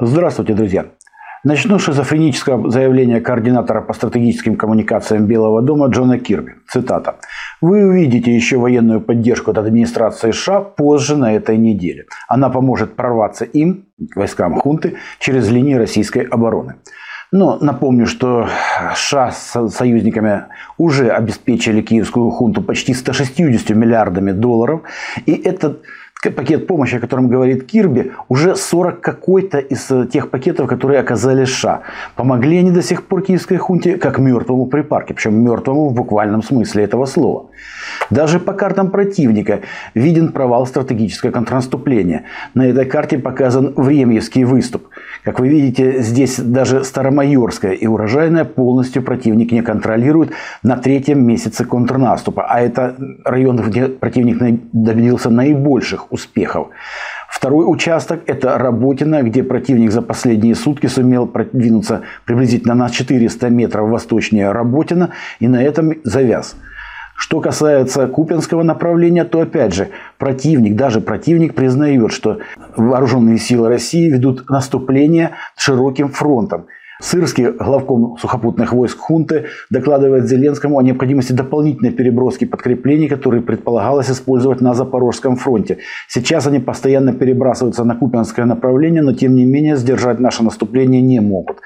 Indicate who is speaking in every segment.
Speaker 1: Здравствуйте, друзья! Начну с шизофренического заявления координатора по стратегическим коммуникациям Белого дома Джона Кирби. Цитата. «Вы увидите еще военную поддержку от администрации США позже на этой неделе. Она поможет прорваться им, войскам хунты, через линии российской обороны». Но напомню, что США с союзниками уже обеспечили киевскую хунту почти 160 миллиардами долларов. И этот пакет помощи, о котором говорит Кирби, уже 40 какой-то из э, тех пакетов, которые оказали США. Помогли они до сих пор киевской хунте как мертвому припарке, причем мертвому в буквальном смысле этого слова. Даже по картам противника виден провал стратегического контрнаступления. На этой карте показан Времьевский выступ. Как вы видите, здесь даже Старомайорская и Урожайная полностью противник не контролирует на третьем месяце контрнаступа. А это район, где противник добился наибольших успехов. Второй участок – это Работина, где противник за последние сутки сумел продвинуться приблизительно на 400 метров восточнее Работина и на этом завяз. Что касается Купинского направления, то опять же противник, даже противник признает, что вооруженные силы России ведут наступление широким фронтом. Сырский, главком сухопутных войск хунты, докладывает Зеленскому о необходимости дополнительной переброски подкреплений, которые предполагалось использовать на Запорожском фронте. Сейчас они постоянно перебрасываются на Купинское направление, но тем не менее сдержать наше наступление не могут.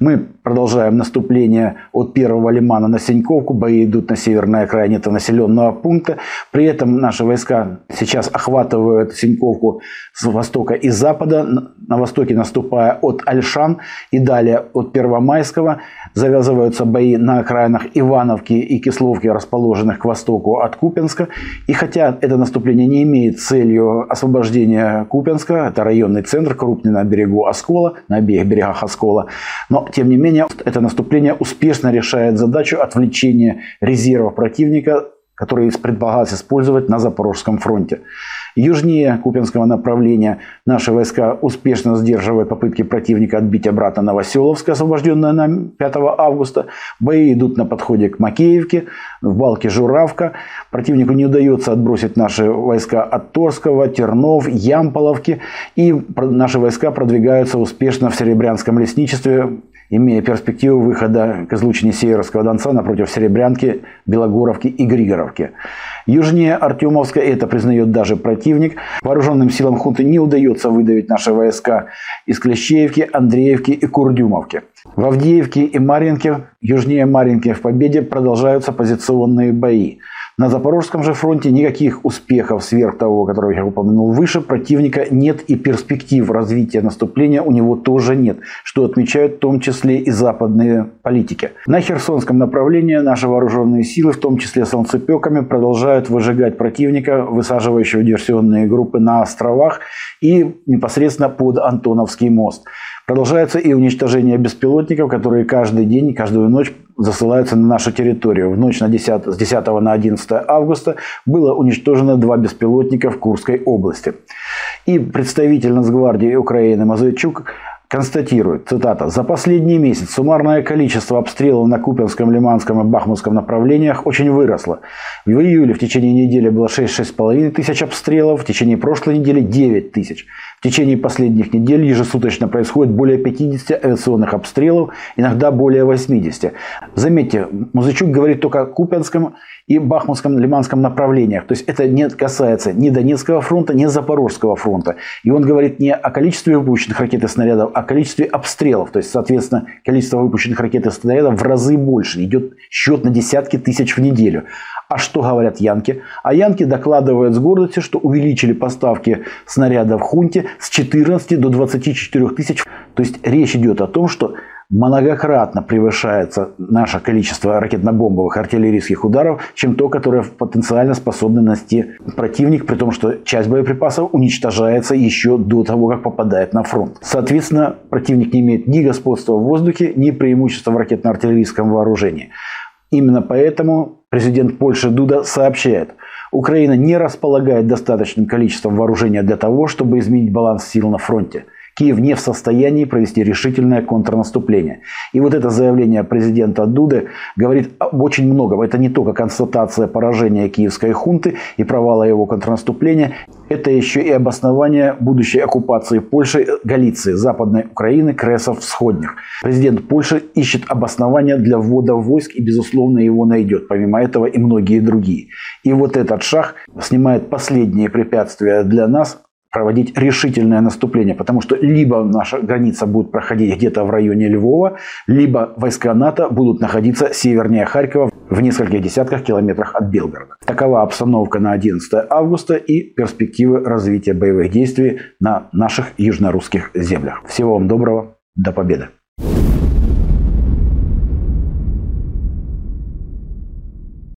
Speaker 1: Мы продолжаем наступление от первого лимана на Синьковку. Бои идут на северной окраине этого населенного пункта. При этом наши войска сейчас охватывают Синьковку с востока и запада. На востоке наступая от Альшан и далее от Первомайского. Завязываются бои на окраинах Ивановки и Кисловки, расположенных к востоку от Купенска. И хотя это наступление не имеет целью освобождения Купенска, это районный центр, крупный на берегу Оскола, на обеих берегах Оскола, но тем не менее, это наступление успешно решает задачу отвлечения резервов противника, которые предполагалось использовать на Запорожском фронте. Южнее Купинского направления наши войска успешно сдерживают попытки противника отбить обратно Новоселовск, освобожденное на 5 августа. Бои идут на подходе к Макеевке, в балке Журавка. Противнику не удается отбросить наши войска от Торского, Тернов, Ямполовки. И наши войска продвигаются успешно в Серебрянском лесничестве, имея перспективу выхода к излучине Северского Донца напротив Серебрянки, Белогоровки и Григоровки. Южнее Артемовска, это признает даже противник, вооруженным силам хунты не удается выдавить наши войска из Клещеевки, Андреевки и Курдюмовки. В Авдеевке и Маринке, южнее Маринки в Победе продолжаются позиционные бои. На Запорожском же фронте никаких успехов сверх того, которого я упомянул выше, противника нет и перспектив развития наступления у него тоже нет, что отмечают в том числе и западные политики. На Херсонском направлении наши вооруженные силы, в том числе солнцепеками, продолжают выжигать противника, высаживающего диверсионные группы на островах и непосредственно под Антоновский мост. Продолжается и уничтожение беспилотников, которые каждый день, каждую ночь засылаются на нашу территорию. В ночь на 10, с 10 на 11 августа было уничтожено два беспилотника в Курской области. И представитель Нацгвардии Украины Мазайчук констатирует, цитата, «За последний месяц суммарное количество обстрелов на Купинском, Лиманском и Бахмутском направлениях очень выросло. В июле в течение недели было 6-6,5 тысяч обстрелов, в течение прошлой недели 9 тысяч. В течение последних недель ежесуточно происходит более 50 авиационных обстрелов, иногда более 80. Заметьте, Музычук говорит только о Купянском и Бахмутском, Лиманском направлениях. То есть это не касается ни Донецкого фронта, ни Запорожского фронта. И он говорит не о количестве выпущенных ракет и снарядов, а о количестве обстрелов. То есть, соответственно, количество выпущенных ракет и снарядов в разы больше. Идет счет на десятки тысяч в неделю. А что говорят янки? А янки докладывают с гордостью, что увеличили поставки снарядов хунте с 14 до 24 тысяч. То есть речь идет о том, что многократно превышается наше количество ракетно-бомбовых артиллерийских ударов, чем то, которое потенциально способны нанести противник, при том, что часть боеприпасов уничтожается еще до того, как попадает на фронт. Соответственно, противник не имеет ни господства в воздухе, ни преимущества в ракетно-артиллерийском вооружении. Именно поэтому президент Польши Дуда сообщает, Украина не располагает достаточным количеством вооружения для того, чтобы изменить баланс сил на фронте. Киев не в состоянии провести решительное контрнаступление. И вот это заявление президента Дуды говорит очень много. Это не только констатация поражения киевской хунты и провала его контрнаступления, это еще и обоснование будущей оккупации Польши, Галиции, Западной Украины, Кресов, Всходних. Президент Польши ищет обоснование для ввода войск и, безусловно, его найдет. Помимо этого и многие другие. И вот этот шаг снимает последние препятствия для нас проводить решительное наступление, потому что либо наша граница будет проходить где-то в районе Львова, либо войска НАТО будут находиться севернее Харькова в нескольких десятках километрах от Белгорода. Такова обстановка на 11 августа и перспективы развития боевых действий на наших южнорусских землях. Всего вам доброго, до победы!